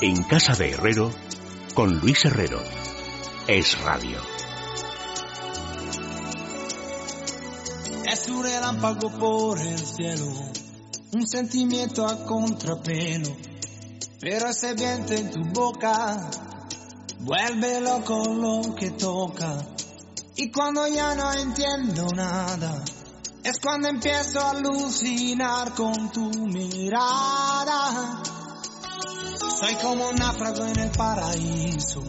En casa de Herrero, con Luis Herrero. Es radio. Es un relámpago por el cielo, un sentimiento a contrapelo, pero ese viento en tu boca vuelve loco lo que toca. Y cuando ya no entiendo nada, es cuando empiezo a alucinar con tu mirada. Soy como un náufrago en el paraíso,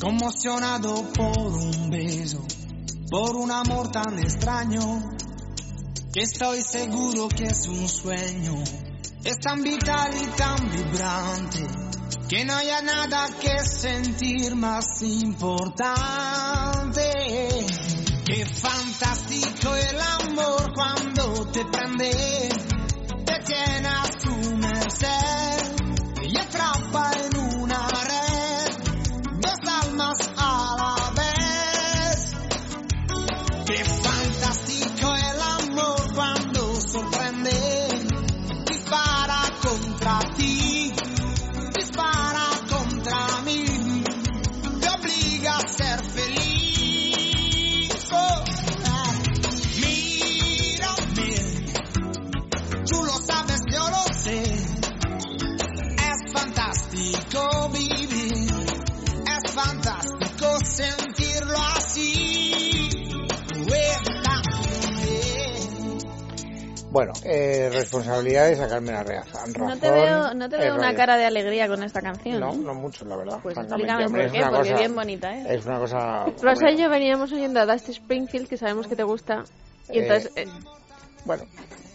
conmocionado por un beso, por un amor tan extraño, que estoy seguro que es un sueño. Es tan vital y tan vibrante, que no haya nada que sentir más importante. Qué fantástico el amor cuando te prende, te tiene a su merced fantástico vivir, es fantástico sentirlo así. Bueno, eh, responsabilidad de sacarme la reaza. No te veo, no te veo una cara de alegría con esta canción. No, ¿eh? no mucho, la verdad. Pues explícame por es qué, una porque cosa- bien bonita, ¿eh? Es una cosa... Rosa y yo veníamos oyendo a Dusty Springfield, que sabemos que te gusta. Y Eh, entonces, eh, Bueno,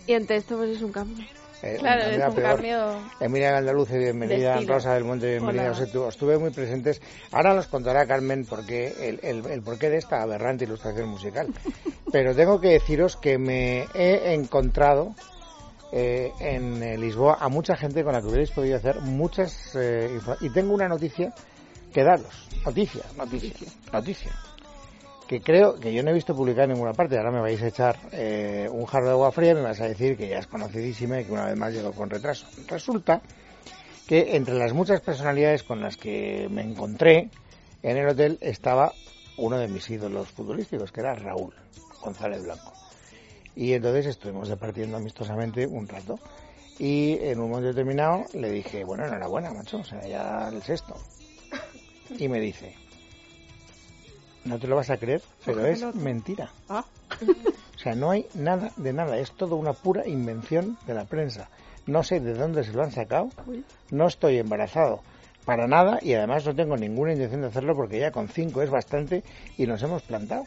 y ante esto pues es un cambio. Eh, Claro, es vida un peor. cambio. Emilia Gandaluce, bienvenida. De. Rosa del Monte, bienvenida. Hola. Os estu- estuve muy presentes. Ahora nos contará Carmen por qué, el, el, el porqué de esta aberrante ilustración musical. Pero tengo que deciros que me he encontrado eh, en eh, Lisboa a mucha gente con la que hubierais podido hacer muchas... eh, y tengo una noticia que daros. Noticia, noticia, noticia. Que creo que yo no he visto publicar en ninguna parte. Ahora me vais a echar eh, un jarro de agua fría y me vas a decir que ya es conocidísima y que una vez más llegó con retraso. Resulta que entre las muchas personalidades con las que me encontré en el hotel estaba uno de mis ídolos futbolísticos, que era Raúl González Blanco. Y entonces estuvimos departiendo amistosamente un rato. Y en un momento determinado le dije, bueno, enhorabuena, macho, o sea, ya el sexto. Y me dice, no te lo vas a creer, pero es mentira. Ah. O sea, no hay nada de nada, es todo una pura invención de la prensa. No sé de dónde se lo han sacado, no estoy embarazado para nada y además no tengo ninguna intención de hacerlo porque ya con cinco es bastante y nos hemos plantado.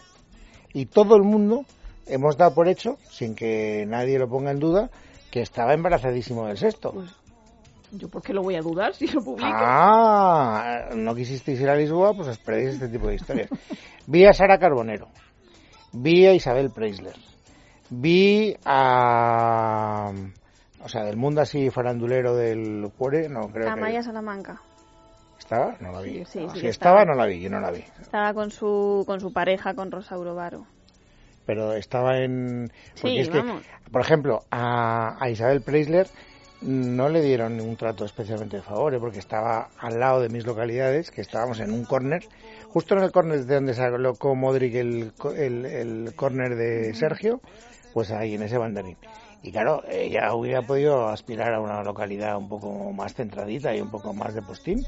Y todo el mundo hemos dado por hecho, sin que nadie lo ponga en duda, que estaba embarazadísimo del sexto. Yo, ¿por qué lo voy a dudar si lo publico? Ah, no quisisteis ir a Lisboa, pues os perdéis este tipo de historias. Vi a Sara Carbonero, vi a Isabel Preisler, vi a... O sea, del mundo así farandulero del cuore, no creo Amaya que... Salamanca. ¿Estaba? No la vi. Sí, sí, No, sí si estaba, estaba. no la vi, yo no la vi. Estaba con su, con su pareja, con Rosa Urovaro. Pero estaba en... porque Sí, es que, vamos. por ejemplo, a, a Isabel Preisler no le dieron un trato especialmente de favor, ¿eh? porque estaba al lado de mis localidades, que estábamos en un córner, justo en el córner de donde sacó Modric el, el, el córner de Sergio, pues ahí en ese banderín. Y claro, ella hubiera podido aspirar a una localidad un poco más centradita y un poco más de postín,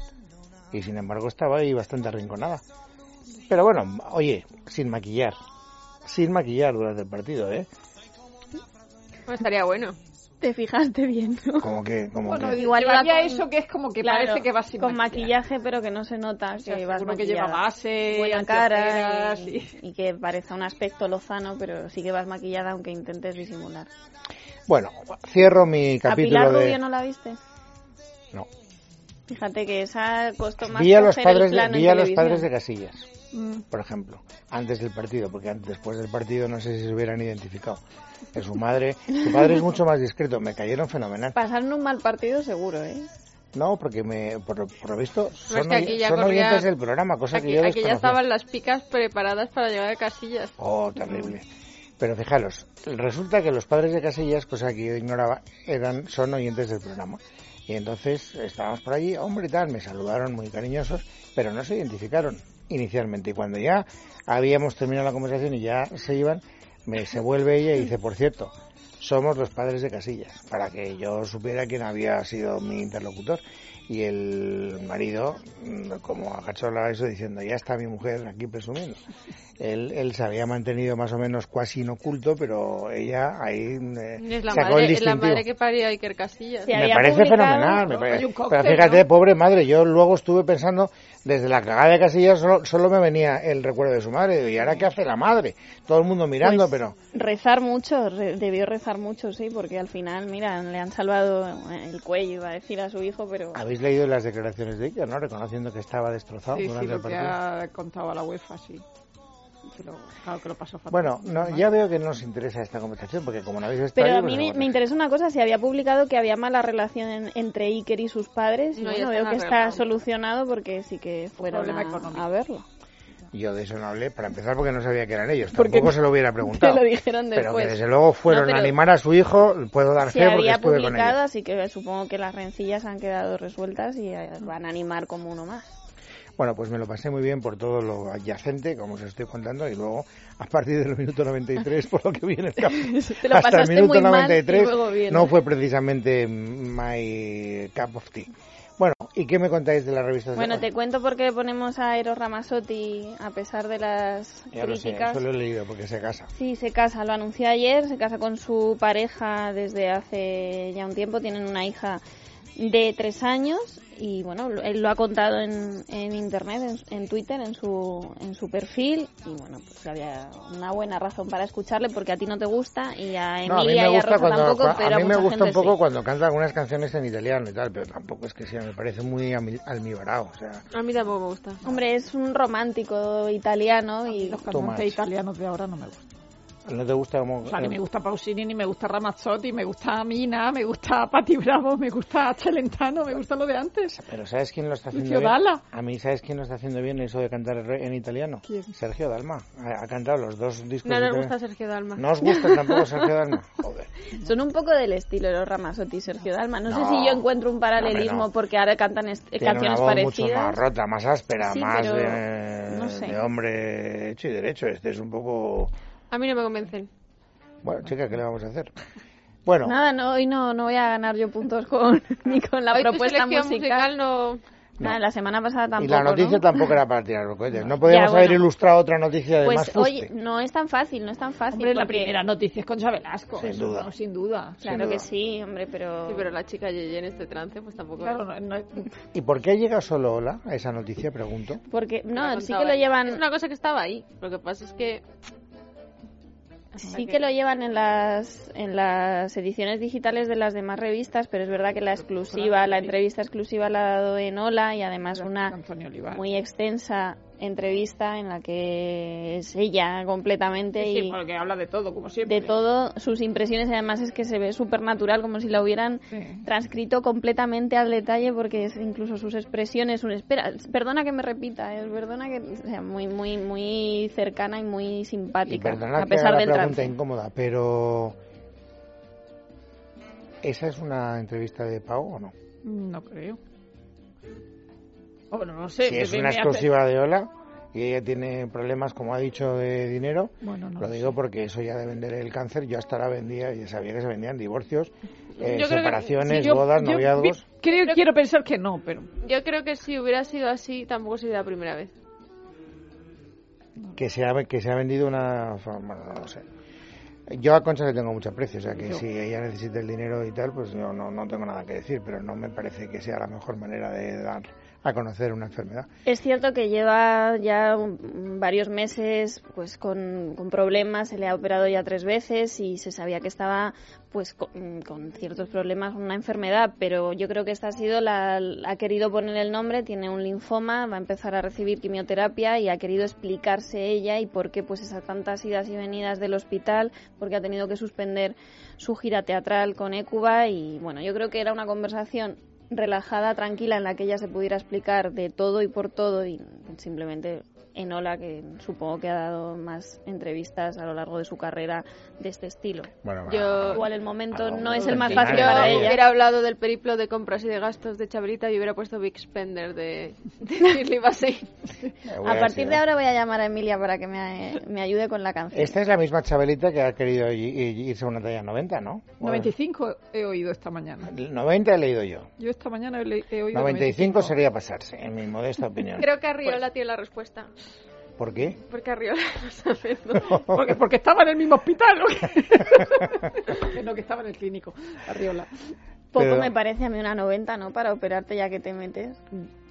y sin embargo estaba ahí bastante arrinconada. Pero bueno, oye, sin maquillar, sin maquillar durante el partido, ¿eh? Pues estaría bueno. Te fijaste bien, ¿no? Como que, como Bueno, que... Igual iba con- eso que es como que Claro, parece que va sin con maquillaje, pero que no se nota O sea, que vas que lleva base, buena cara anteojeras y, y que parece un aspecto lozano, pero sí que vas maquillada aunque intentes disimular. Bueno, cierro mi ¿A capítulo Pilar de... Rubio no la viste? No. Fíjate que esa costó más Vi a los padres de, vi a los padres de Casillas. Por ejemplo, antes del partido, porque antes, después del partido no sé si se hubieran identificado. Que su madre, su padre es mucho más discreto, me cayeron fenomenal. Pasaron un mal partido seguro, ¿eh? No, porque me, por, por lo visto son, es que aquí oy- ya son corría- oyentes del programa, cosa Aquí, que yo aquí ya estaban las picas preparadas para llegar a casillas. Oh, terrible. Pero fijaros, resulta que los padres de Casillas, cosa que yo ignoraba, eran, son oyentes del programa. Y entonces estábamos por allí, hombre y tal, me saludaron muy cariñosos, pero no se identificaron inicialmente. Y cuando ya habíamos terminado la conversación y ya se iban, me, se vuelve ella y dice, por cierto, somos los padres de Casillas, para que yo supiera quién había sido mi interlocutor. Y el marido, mm, como agachó la eso, diciendo, ya está mi mujer aquí presumiendo. Él, él se había mantenido más o menos cuasi inoculto, pero ella ahí eh, la sacó el madre, es la distintivo. madre que paría Iker Casillas. Me parece fenomenal. me parece- Pero fíjate, ¿no? pobre madre, yo luego estuve pensando, desde la cagada de Casillas solo, solo me venía el recuerdo de su madre. ¿Y ahora qué hace la madre? Todo el mundo mirando, Pues, pero... Rezar mucho, re- debió rezar mucho, sí, porque al final, mira, le han salvado el cuello, iba a decir a su hijo, pero Habéis leído las declaraciones de ella, ¿no? Reconociendo que estaba destrozado Sí, sí, durante el partido. ha contado a la UEFA, sí. Que lo- claro que lo pasó fatal. Bueno, no, ya veo que no os interesa esta conversación, porque como no habéis estado Pero ahí, a pues mí me, interesa una cosa, se había publicado que había mala relación en- entre Iker y sus padres, y No, bueno, veo que está solucionado porque sí que fueron problema a, económico. a verlo. Yo de eso no hablé, para empezar, porque no sabía que eran ellos. Porque Tampoco se lo hubiera preguntado. Te lo dijeron Pero que después. desde luego fueron No, a animar a su hijo, puedo dar Se fe porque había estuve con publicado, ellos. así que supongo que las rencillas han quedado resueltas y eh, van a animar como uno más. Bueno, pues me lo pasé muy bien por todo lo adyacente, como os estoy contando, y luego, a partir del minuto 93, por lo que viene Te lo hasta el minuto muy mal y 93, luego bien. no fue precisamente my cup of tea. Bueno, ¿y qué me contáis de las revistas Bueno, te cuento por qué ponemos a Eros Ramazzotti a pesar de las Ya lo sé, críticas. eso lo he leído porque se casa. Sí, se casa, lo anunció ayer, se casa con su pareja desde hace ya un tiempo, tienen una hija de tres años y bueno, él lo ha contado en, en internet, en, en Twitter, en su, en su perfil y bueno, pues había una buena razón para escucharle porque a ti no te gusta y a No, a mí Emilia me y a gusta Rosa cuando tampoco, pero a mí me mucha gusta un poco sí. cuando canta algunas canciones en italiano y tal, pero tampoco es que sea, me parece muy almibarado, o sea, A mí tampoco me gusta. Hombre, es un romántico italiano y Los cantantes italianos de ahora no me gustan. No te gusta como O sea, ni me gusta Pausini, ni me gusta Ramazzotti, me gusta Mina, me gusta Patti Bravo, me gusta Celentano, me gusta lo de antes. Pero ¿sabes quién lo está haciendo Lucio bien? Dalla. A mí, ¿sabes quién lo está haciendo bien eso de cantar en italiano? ¿Quién? Sergio Dalma. Ha, ha cantado los dos discos. No nos gusta Sergio Dalma. ¿No os gusta tampoco Sergio Dalma? Joder. Son un poco del estilo de los Ramazzotti y Sergio Dalma. No, sé No, si yo encuentro un paralelismo no. porque ahora cantan canciones una voz parecidas. mucho más rota, más áspera, Sí, más pero de, no sé. de hombre hecho y derecho. Este es un poco... A mí no me convencen. Bueno, chica, ¿qué le vamos a hacer? Bueno, Nada, no, hoy no, no voy a ganar yo puntos con, ni con la Hoy tu propuesta selección musical. no... Nada, la semana pasada tampoco. y la noticia ¿no? tampoco era para tirar los cohetes. No podíamos Ya, haber bueno. ilustrado otra noticia de más Pues fuste. oye, no es tan fácil, no es tan fácil. Hombre, la porque- primera noticia es Concha Velasco. Sin eso, duda. no, sin duda. sin Claro duda. que sí, hombre, pero... Sí, pero la chica Yeye en este trance, pues tampoco... Claro, no- no- ¿Y por qué ha llegado solo Ola a esa noticia? Pregunto. Porque, no, sí que lo llevan... Es una cosa que estaba ahí. Lo que pasa es que... Sí que lo llevan en las, en las ediciones digitales de las demás revistas, pero es verdad que la exclusiva, la entrevista exclusiva la ha dado en Ola y además una muy extensa entrevista en la que es ella completamente Sí, sí, y porque habla de todo, como siempre. de todo sus impresiones y además es que se ve súper natural como si la hubieran Sí. transcrito completamente al detalle porque es incluso sus expresiones un espera perdona que me repita eh, perdona que o sea, muy muy muy cercana y muy Y simpática perdonad a que haga pesar la del pregunta incómoda, pero... ¿Esa es una entrevista de Pau o no? No creo. Bueno, no sé. Si es una hace- exclusiva de Ola y ella tiene problemas, como ha dicho, de dinero, Bueno, no lo lo digo porque eso ya de vender el cáncer, yo hasta ahora vendía, y sabía que se vendían divorcios, eh, Yo creo que- separaciones, yo- bodas, yo noviazgos. vi- creo, quiero pensar que no, pero Yo creo que si hubiera sido así, tampoco sería la primera vez. que se ha, que se ha vendido una forma, no lo sé. Yo a Concha le tengo mucho aprecio, o sea que Yo. si ella necesita el dinero y tal, pues yo no, no tengo nada que decir, pero no me parece que sea la mejor manera de dar a conocer una enfermedad. Es cierto que lleva ya varios meses pues con, problemas, se le ha operado ya tres veces y se sabía que estaba pues con, con ciertos problemas, una enfermedad, pero yo creo que esta ha sido la, ha querido poner el nombre, tiene un linfoma, va a empezar a recibir quimioterapia y ha querido explicarse ella y por qué pues esas tantas idas y venidas del hospital, porque ha tenido que suspender su gira teatral con Ecuba y bueno, yo creo que era una conversación relajada, tranquila, en la que ella se pudiera explicar de todo y por todo y simplemente Enola, que supongo que ha dado más entrevistas a lo largo de su carrera de este estilo. Bueno, Yo- Igual el momento no es el más fácil Yo para ella. hubiera hablado del periplo de compras y de gastos de Chabelita y hubiera puesto Big Spender de, de Shirley Bassey. eh, A partir de ahora voy a llamar a Emilia para que me, me ayude con la canción. Esta es la misma Chabelita que ha querido irse a una talla 90, ¿no? O- 95 he oído esta mañana. 90 he leído yo. Yo esta mañana he, he oído 95 sería pasarse, en mi modesta opinión. Creo que Arriola tiene la respuesta. ¿Por qué? Porque Arriola sabe. Porque, porque estaba en el mismo hospital. ¿no? Que no, que estaba en el clínico, Arriola. Poco Pero- me parece a mí una 90, ¿no? Para operarte ya que te metes.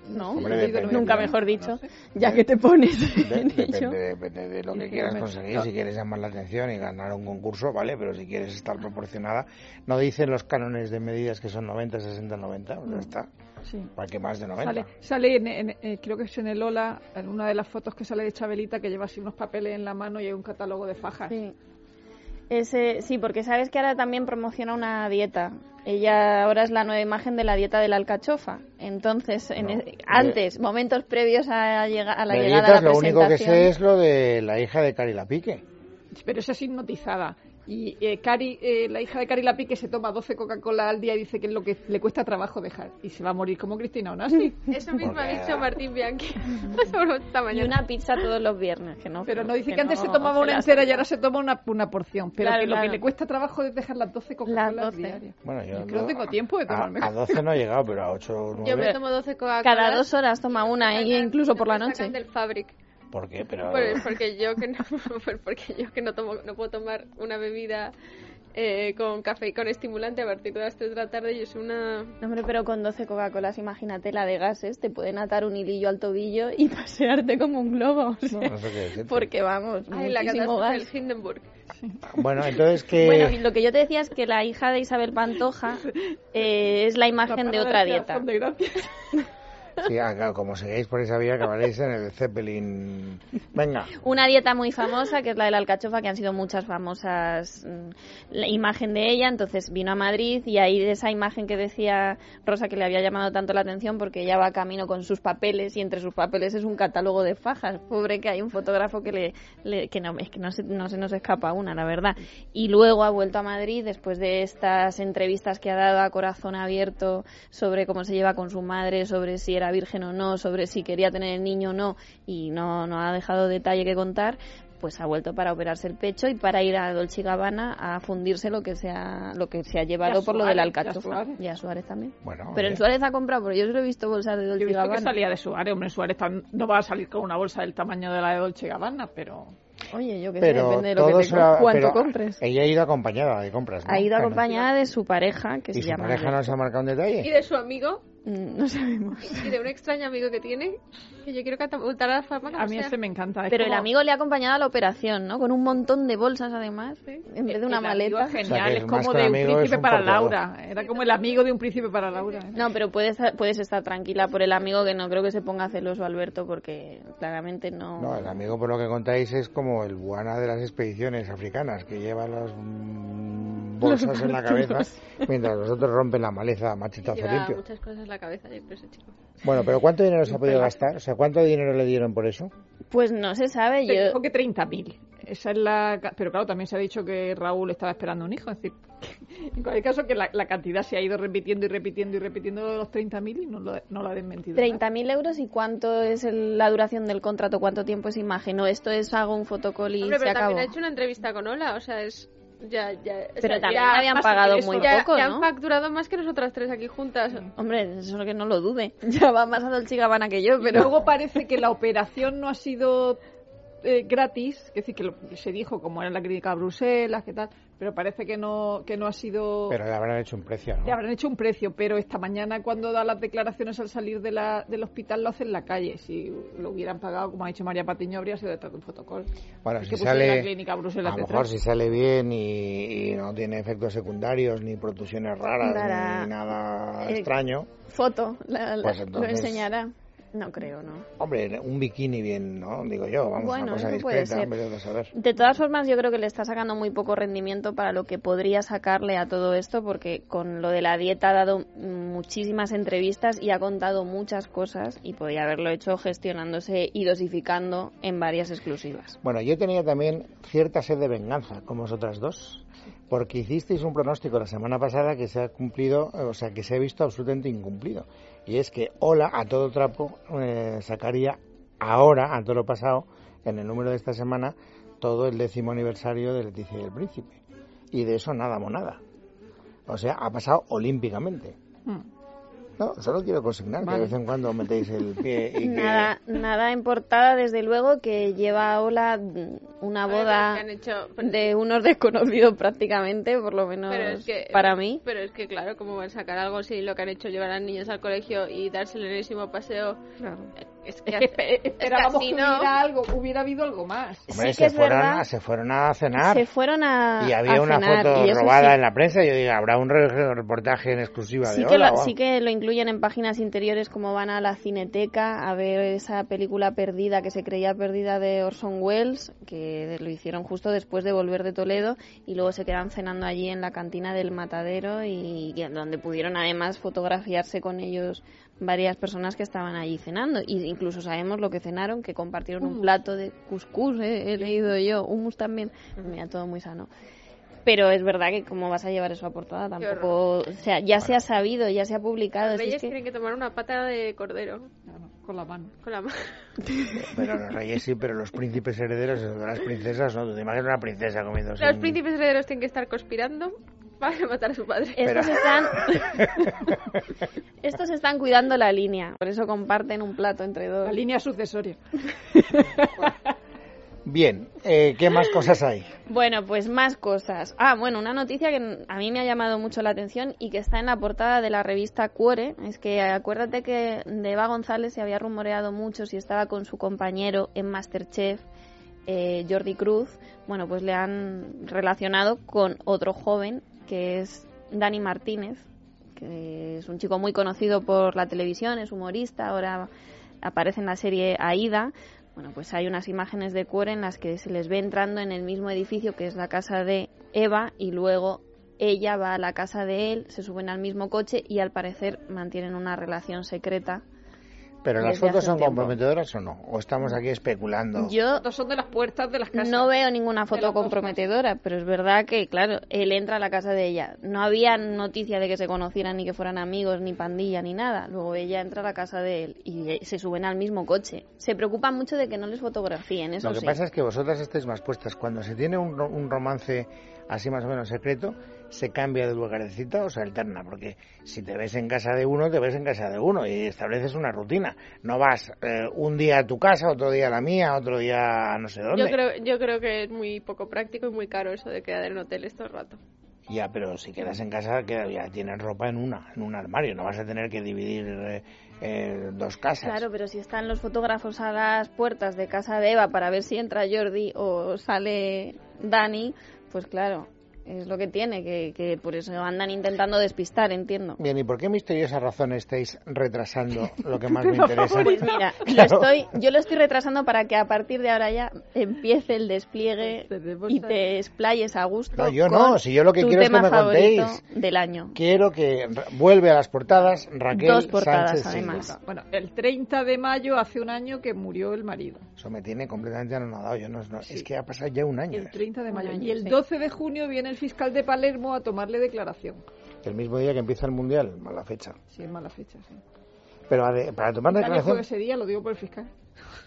No, Hombre, depende. nunca 90. mejor dicho. No sé. Ya que te pones De- en depende, ello. depende de lo que quieras conseguir. Si quieres llamar la atención y ganar un concurso, vale, pero si quieres estar proporcionada, no dicen los cánones de medidas que son 90, 60, 90, pues ya está. Sí. ¿Para qué más de 90? Sale, sale en, en- eh, creo que es en el Ola, en una de las fotos que sale de Chabelita, que lleva así unos papeles en la mano y hay un catálogo de fajas. Sí. Ese, sí, porque sabes que ahora también promociona una dieta. Ella ahora es la nueva imagen de la dieta de la alcachofa. Entonces, en No, e- de- antes, momentos previos a, llega- a la De llegada a dietas, la lo único que presentación. sé es lo de la hija de Cari Lapique. Pero esa es hipnotizada. Y eh, Cari, eh, la hija de Cari Lapique se toma 12 Coca-Cola al día y dice que es lo que le cuesta trabajo dejar. Y se va a morir como Cristina Onassi. Eso mismo ha dicho Martín Bianchi Y una pizza todos los viernes, que no. Pero no dice que, que antes no se tomaba una entera y ahora se toma una, una porción. Pero Claro, que lo que claro. le cuesta trabajo es dejar las 12 Coca-Colas Las 12. diarias. Bueno, yo Es que no tengo tiempo de a, tomarme. a 12 no he llegado, pero a 8 o 9. Yo me tomo 12 Coca-Cola. Cada dos horas toma una, e incluso por la noche. del Fabric. ¿Por qué? Pero... Porque yo que no, pues porque yo que no tomo, no puedo tomar una bebida eh, con café y con estimulante a partir de las 3 de la tarde. Yo soy una No, hombre, pero con 12 Coca-Colas, imagínate la de gases, te pueden atar un hilillo al tobillo y pasearte como un globo. o sea, No sé qué decirte. porque vamos, Ay, la muchísimo catástrofe gas. del Hindenburg. Bueno, entonces que... Bueno, y lo que yo te decía es que la hija de Isabel Pantoja eh, es la imagen de otra parada dieta. De Gracias. Ah, como sigáis por esa vía acabaréis en el Zeppelin. Venga. Una dieta muy famosa, que es la de la alcachofa, que han sido muchas famosas mm, la imagen de ella. Entonces vino a Madrid y ahí de esa imagen que decía Rosa que le había llamado tanto la atención porque ella va camino con sus papeles y entre sus papeles es un catálogo de fajas. Pobre que hay un fotógrafo que le- que no es que no se, no se nos escapa una, la verdad. Y luego ha vuelto a Madrid después de estas entrevistas que ha dado a corazón abierto sobre cómo se lleva con su madre, sobre si era virgen o no, sobre si quería tener el niño o no, y no, no ha dejado detalle que contar, pues ha vuelto para operarse el pecho y para ir a Dolce y Gabbana a fundirse lo que se ha, lo que se ha llevado Y a por lo de la Suárez, y a alcachofa. Suárez. Y a Suárez también. Bueno, Pero en. Suárez ha comprado, porque yo solo he visto bolsas de Yo Dolce he y visto que Gabbana. salía de Suárez. Hombre, Suárez tan- no va a salir con una bolsa del tamaño de la de Dolce Gabbana, pero... Oye, yo que sé, pero depende de lo que todo te la- cuánto compres. Ella ha ido acompañada de compras, ¿no? Ha ido acompañada de su pareja, que ¿Y se su llama... pareja no se ha marcado un Y detalle? de su amigo, No sabemos. y de un extraño amigo que tiene, que yo quiero catapultar a la fama. A mí sea. ese me encanta. es Pero el amigo le ha acompañado a la operación, ¿no? Con un montón de bolsas, además, en vez de una el maleta. genial, O sea, que es como de un príncipe un para. Laura. Era como el amigo de un príncipe para Laura. ¿eh? No, pero puedes, puedes estar tranquila por el amigo que no creo que se ponga celoso Alberto porque claramente no... No, el amigo, por lo que contáis, es como el buana de las expediciones africanas, que lleva las mm, bolsas en la cabeza mientras los otros rompen la maleza a machetazo Lleva limpio. muchas cosas la cabeza, yo creo, ese chico. Bueno, pero ¿cuánto dinero se ha podido gastar? O sea, ¿cuánto dinero le dieron por eso? Pues no se sabe, yo... dijo que 30.000. Esa es la... Pero claro, también se ha dicho que Raúl estaba esperando un hijo. Es decir, en cualquier caso, que la, la cantidad se ha ido repitiendo y repitiendo y repitiendo de los 30.000 y no lo, no lo ha desmentido. 30.000 euros y cuánto es el- la duración del contrato, cuánto tiempo es imagen, o esto es hago un fotocall y Hombre, se pero acabó. también ha hecho una entrevista con Ola, o sea, es... Ya, ya, o Pero sea, también ya- habían pagado eso, muy ya- poco, ya ¿no? han facturado más que nosotras tres aquí juntas. Hombre, eso que no lo dude. Ya va más a Dolce y Gabbana que yo, Pero pero... luego parece que la operación no ha sido eh, gratis, es decir, que lo- se dijo como era la clínica de Bruselas, que tal, pero parece que no, que no ha sido... Pero le habrán hecho un precio, ¿no? Le habrán hecho un precio, pero esta mañana cuando da las declaraciones al salir de la, del hospital lo hace en la calle. Si lo hubieran pagado, como ha dicho María Patiño, habría sido detrás de un fotocall. Bueno, Es si que sale, la clínica Bruselas a lo detrás. mejor si sale bien y, y no tiene efectos secundarios, ni protusiones raras, Dará- ni nada eh, extraño, Foto, la- la- Pues lo enseñará. No creo, ¿no? Hombre, un bikini bien, ¿no? Digo yo, vamos, Bueno, una cosa eso puede discreta, ser. hombre, de saber. De todas formas, yo creo que le está sacando muy poco rendimiento para lo que podría sacarle a todo esto, porque con lo de la dieta ha dado muchísimas entrevistas y ha contado muchas cosas y podría haberlo hecho gestionándose y dosificando en varias exclusivas. Bueno, yo tenía también cierta sed de venganza, como vosotras dos, porque hicisteis un pronóstico la semana pasada que se ha cumplido, o sea, que se ha visto absolutamente incumplido. Y es que Hola, a todo trapo, eh, sacaría ahora, a todo lo pasado, en el número de esta semana, todo el décimo aniversario de Leticia y el Príncipe. Y de eso nada monada. O sea, ha pasado olímpicamente. Hmm. No, solo quiero consignar que de vez en cuando metéis el pie y que... Nada, nada en portada, desde luego, que lleva a Ola una boda han hecho- de unos desconocidos prácticamente, por lo menos Pero es que, para mí. Pero es que, claro, ¿cómo van a sacar algo si lo que han hecho es llevar a niños al colegio y darse el enésimo paseo? Claro. Es que, Es que espe- esperábamos que ¿no? hubiera algo, hubiera habido algo más. Hombre, sí que se, es fueron, verdad. a- se fueron a cenar. Se fueron a Y había a una cenar, foto robada sí- en la prensa. Yo digo, habrá un re- reportaje en exclusiva Sí de que, Hola, lo, sí que lo incluyen en páginas interiores como van a la cineteca a ver esa película perdida que se creía perdida de Orson Welles, que lo hicieron justo después de volver de Toledo y luego se quedan cenando allí en la cantina del matadero y, y donde pudieron además fotografiarse con ellos varias personas que estaban allí cenando y incluso sabemos lo que cenaron, que compartieron un plato de cuscús, eh, he leído yo, hummus también, mira, todo muy sano. Pero es verdad que cómo vas a llevar eso a portada tampoco, o sea, ya se ha sabido, ya se ha publicado. Los es reyes que- tienen que tomar una pata de cordero Claro, con la mano. con la mano. Pero los reyes sí, pero los príncipes herederos, las princesas, no. Tú te imaginas una princesa comiendo Los príncipes herederos tienen que estar conspirando para matar a su padre. Estos están, estos están cuidando la línea, por eso comparten un plato entre dos. La línea sucesoria. Bien, eh, ¿qué más cosas hay? Bueno, pues más cosas. Ah, bueno, una noticia que a mí me ha llamado mucho la atención y que está en la portada de la revista Cuore. Es que acuérdate que de Eva González se había rumoreado mucho si estaba con su compañero en Masterchef, eh, Jordi Cruz. Bueno, pues le han relacionado con otro joven que es Dani Martínez, que es un chico muy conocido por la televisión, es humorista, ahora aparece en la serie Aida. Bueno, pues hay unas imágenes de Cuore en las que se les ve entrando en el mismo edificio que es la casa de Eva y luego ella va a la casa de él, se suben al mismo coche y al parecer mantienen una relación secreta. ¿Pero las fotos son tiempo. comprometedoras o no? ¿O estamos aquí especulando? Yo Estos son de las puertas de las casas. no veo ninguna foto comprometedora, pero es verdad que, claro, él entra a la casa de ella. No había noticia de que se conocieran ni que fueran amigos, ni pandilla, ni nada. Luego ella entra a la casa de él y se suben al mismo coche. Se preocupan mucho de que no les fotografíen, eso Lo que sí. pasa es que vosotras estáis más puestas. Cuando se tiene un, un romance así más o menos secreto, se cambia de lugarcita o se alterna. Porque si te ves en casa de uno, te ves en casa de uno y estableces una rutina. No vas eh, un día a tu casa, otro día a la mía, otro día a no sé dónde. Yo creo, yo creo que es muy poco práctico y muy caro eso de quedar en hoteles todo el rato. Ya, pero si quedas en casa, queda- ya tienes ropa en una, en un armario. No vas a tener que dividir eh, eh, dos casas. Claro, pero si están los fotógrafos a las puertas de casa de Eva para ver si entra Jordi o sale Dani, pues claro, es lo que tiene, que, que por eso andan intentando despistar, entiendo. Bien, ¿y por qué misteriosas razones estáis retrasando lo que más me interesa? Pues mira, lo Claro. estoy, yo lo estoy retrasando para que a partir de ahora ya empiece el despliegue Tenemos y te explayes a gusto. No, yo con no, si yo lo que quiero es que me contéis. del año. Quiero que vuelve a las portadas Raquel Dos portadas, Sánchez además. Silva. Bueno, el 30 de mayo hace un año que murió el marido. Eso me tiene completamente anonadado. Yo no, no- Es que ha pasado ya un año. El 30 de mayo. año, Y el sí. 12 de junio viene el fiscal de Palermo a tomarle declaración. El mismo día que empieza el Mundial, mala fecha. Sí, es mala fecha, sí. Pero ade- para tomar declaración, ese día, lo digo por el fiscal.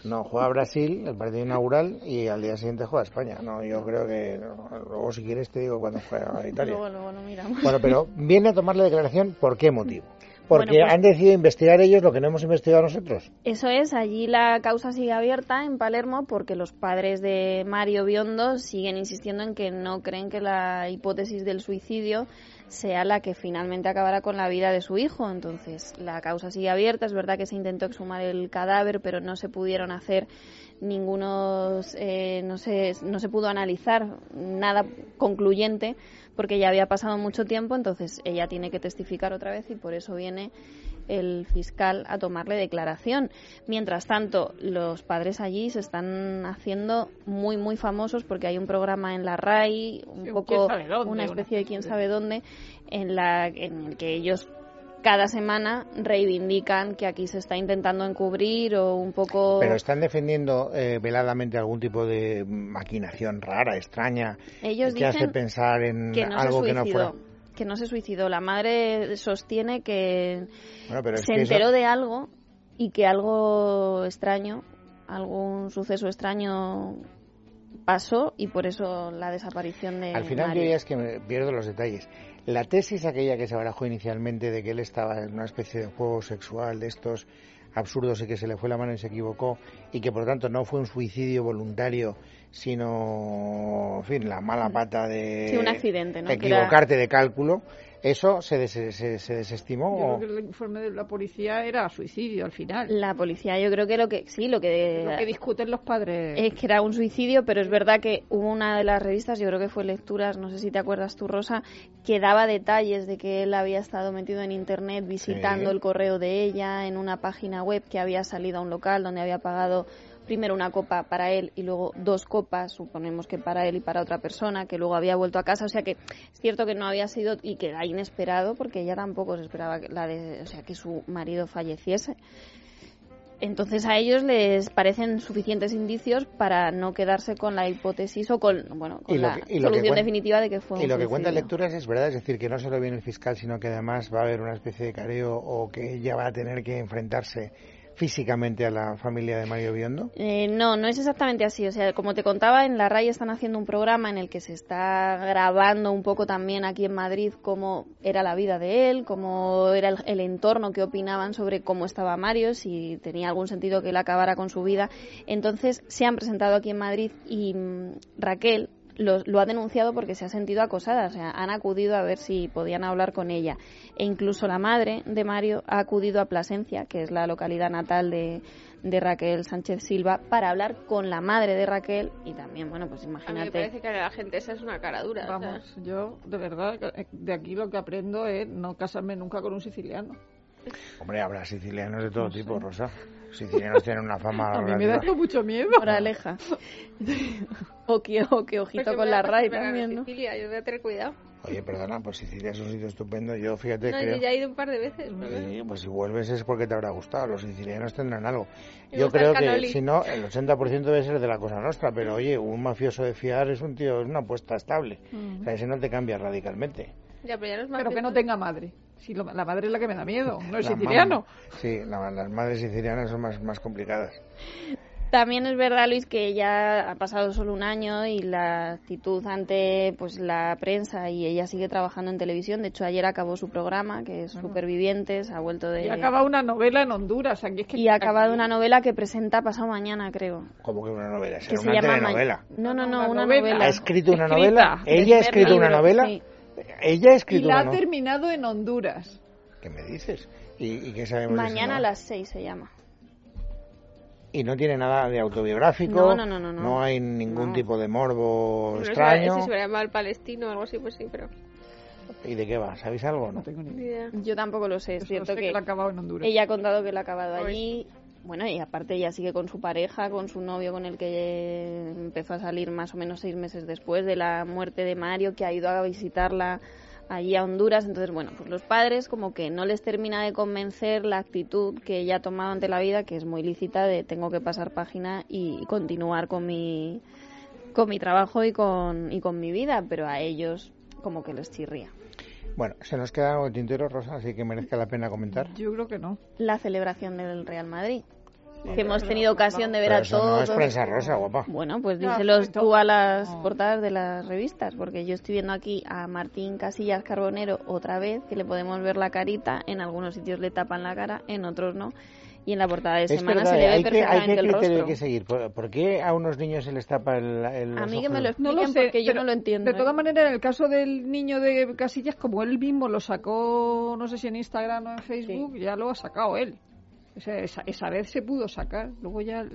no, juega Brasil, el partido inaugural, y al día siguiente juega España. No, yo creo que... no, luego si quieres te digo cuando juega Italia. Luego, luego lo miramos. Bueno, pero viene a tomarle declaración, ¿por qué motivo? Porque Bueno, pues- han decidido investigar ellos lo que no hemos investigado nosotros. Eso es, allí la causa sigue abierta en Palermo porque los padres de Mario Biondo siguen insistiendo en que no creen que la hipótesis del suicidio sea la que finalmente acabará con la vida de su hijo. Entonces, la causa sigue abierta. Es verdad que se intentó exhumar el cadáver, pero no se pudieron hacer ningunos, eh, no, se, no se pudo analizar nada concluyente porque ya había pasado mucho tiempo. Entonces, ella tiene que testificar otra vez y por eso viene el fiscal a tomarle declaración. Mientras tanto, los padres allí se están haciendo muy, muy famosos porque hay un programa en la RAI, un poco una especie de quién sabe dónde, en, la, en el que ellos cada semana reivindican que aquí se está intentando encubrir o un poco... Pero están defendiendo eh, veladamente algún tipo de maquinación rara, extraña, Ellos que hace pensar en que no algo que no fuera... Que no se suicidó. La madre sostiene que Bueno, se que eso- enteró de algo y que algo extraño, algún suceso extraño pasó y por eso la desaparición de Al final Mario. yo ya es que me pierdo los detalles. La tesis aquella que se barajó inicialmente de que él estaba en una especie de juego sexual de estos absurdos y que se le fue la mano y se equivocó y que por lo tanto no fue un suicidio voluntario sino en fin la mala pata de Sí, un accidente, ¿no? Que equivocarte de cálculo eso se, des- se, se desestimó Yo o- creo que el informe de la policía era suicidio al final. La policía, yo creo que lo que sí, lo que, Lo que discuten los padres. es que era un suicidio, pero es verdad que hubo una de las revistas, yo creo que fue Lecturas, no sé si te acuerdas tú, Rosa, que daba detalles de que él había estado metido en internet visitando Sí. el correo de ella en una página web que había salido a un local donde había pagado primero una copa para él y luego dos copas, suponemos que para él y para otra persona, que luego había vuelto a casa, o sea que es cierto que no había sido y que era inesperado porque ella tampoco se esperaba que, la de, o sea, que su marido falleciese. Entonces a ellos les parecen suficientes indicios para no quedarse con la hipótesis o con, bueno, con la que- solución definitiva de que fue un Y lo que cuenta suicidio. lecturas es verdad, es decir, que no solo viene el fiscal, sino que además va a haber una especie de careo o que ella va a tener que enfrentarse físicamente a la familia de Mario Biondo. Eh, no, no es exactamente así. O sea, como te contaba, en la RAI están haciendo un programa en el que se está grabando un poco también aquí en Madrid cómo era la vida de él, cómo era el, entorno, qué opinaban sobre cómo estaba Mario, si tenía algún sentido que él acabara con su vida. Entonces se han presentado aquí en Madrid y mm, Raquel lo, lo ha denunciado porque se ha sentido acosada. O sea, han acudido a ver si podían hablar con ella. E incluso la madre de Mario ha acudido a Plasencia, que es la localidad natal de, de Raquel Sánchez Silva, para hablar con la madre de Raquel y también, bueno, pues A mí me imagínate. parece que la gente esa es una cara dura. o sea. Vamos, yo de verdad, de aquí lo que aprendo es no casarme nunca con un siciliano. Hombre, habrá sicilianos de todo tipo, Rosa. Sicilianos tienen una fama A mí me da mucho miedo. Moraleja. o que, o que ojito Porque con la RAI también, ¿no? Sicilia, yo voy a tener cuidado. Oye, perdona, pues Sicilia es un sitio estupendo. Yo, fíjate, No, creo... yo ya he ido un par de veces. ¿no? Sí, pues si vuelves es porque te habrá gustado. Los sicilianos tendrán algo. Me Yo creo que, si no, el 80% debe ser de la cosa nuestra. Pero oye, un mafioso de fiar es un tío, es una apuesta estable. O sea, ese no te cambia radicalmente. Ya, pero ya no es más Pero que no tenga madre. Si lo- la madre es la que me da miedo, no La siciliano. Sí, la- las madres sicilianas son más, más complicadas. También es verdad, Luis, que ya ha pasado solo un año y la actitud ante pues la prensa y ella sigue trabajando en televisión. De hecho, ayer acabó su programa, que es Supervivientes, ha vuelto de... Y acaba una novela en Honduras. Aquí es que y ha acabado una novela que presenta pasado mañana, creo. Como que una novela, Que será se llama Ma- telenovela. No, no, no, Una una novela. novela. ¿Ha escrito una Escrita. novela? ¿Ella ha escrito una novela? sí. Ella ha Y escrito la una ha novela. terminado en Honduras. ¿Qué me dices? ¿Y, y qué sabemos Mañana a las seis se llama. Y no tiene nada de autobiográfico. No, no, no, no, no. hay ningún No. tipo de morbo No sé extraño. si se llama el palestino o algo así, pues sí, pero. ¿Y de qué va? ¿Sabéis algo no? No tengo ni idea. Yo tampoco lo sé, es cierto sé que que la ha acabado en Honduras. ella ha contado que la ha acabado allí. Bueno, y aparte ella sigue con su pareja, con su novio con el que empezó a salir más o menos seis meses después de la muerte de Mario, que ha ido a visitarla allí a Honduras. Entonces, bueno, pues los padres como que no les termina de convencer la actitud que ella ha tomado ante la vida, que es muy lícita de tengo que pasar página y continuar con mi con mi trabajo y con y con mi vida, pero a ellos como que les chirría. Bueno, se nos queda algo de tintero, Rosa, así que merezca la pena comentar. Yo creo que no. La celebración del Real Madrid. Que hemos tenido ocasión de ver Pero a eso todos. no es prensa rosa, guapa. Bueno, pues díselos tú a las portadas de las revistas, porque yo estoy viendo aquí a Martín Casillas Carbonero otra vez, que le podemos ver la carita, en algunos sitios le tapan la cara, en otros no, y en la portada de semana verdad, se le ve hay que, hay perfectamente que el criterio hay rostro. que seguir. ¿Por, por qué a unos niños se les tapa el, el A mí que me lo No lo expliquen sé, porque yo no lo entiendo. De todas ¿eh? maneras, en el caso del niño de Casillas, como él mismo lo sacó, no sé si en Instagram o en Facebook, ya lo ha sacado él. O sea, esa, esa vez se pudo sacar. Luego ya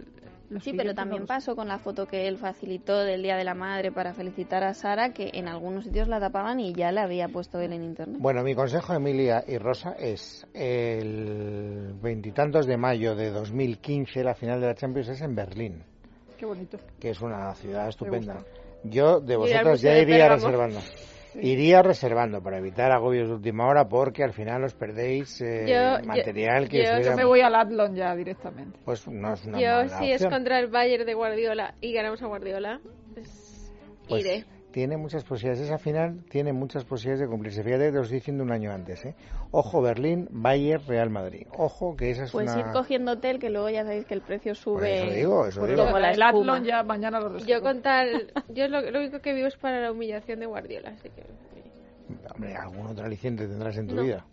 Sí, pero también no lo sé. pasó con la foto que él facilitó del Día de la Madre para felicitar a Sara, que en algunos sitios la tapaban y ya la había puesto él en internet. Bueno, mi consejo, Emilia y Rosa, es el veintitantos de mayo de 2015, la final de la Champions es en Berlín, Qué bonito. que es una ciudad estupenda. Yo de Museo ya iría reservando. Iría reservando para evitar agobios de última hora porque al final os perdéis eh, Yo- yo- material que yo- os Yo hubiera- me voy al Adlon ya directamente. pues no es una Yo, mala si es opción. contra el Bayern de Guardiola y ganamos a Guardiola, pues, Pues iré. Tiene muchas posibilidades. Esa final tiene muchas posibilidades de cumplirse. Fíjate que te lo estoy diciendo un año antes. ¿eh? Ojo Berlín, Bayern, Real Madrid. Ojo que esa es Pues una... ir cogiendo hotel, que luego ya sabéis que el precio sube. eso digo, eso digo. luego la espuma. Ya mañana lo. Yo con tal... Yo lo, lo único que vivo es para la humillación de Guardiola, así que... Hombre, algún otro aliciente tendrás en tu No. vida.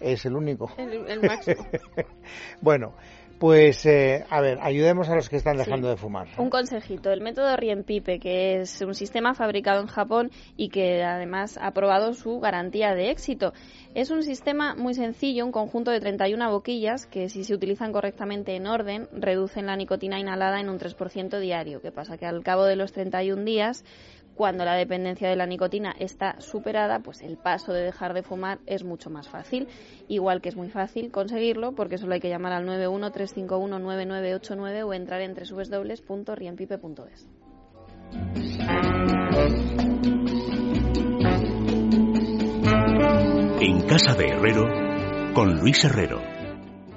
Es el único. El, el máximo. bueno, pues eh, a ver, ayudemos a los que están dejando Sí. de fumar. Un consejito, el método Riempipe, que es un sistema fabricado en Japón y que además ha probado su garantía de éxito. Es un sistema muy sencillo, un conjunto de 31 boquillas que si se utilizan correctamente en orden reducen la nicotina inhalada en un 3% diario. Que pasa que al cabo de los 31 días cuando la dependencia de la nicotina está superada, pues el paso de dejar de fumar es mucho más fácil. Igual que es muy fácil conseguirlo, porque solo hay que llamar al 913519989 o entrar en www.riempipe.es. En casa de Herrero con Luis Herrero.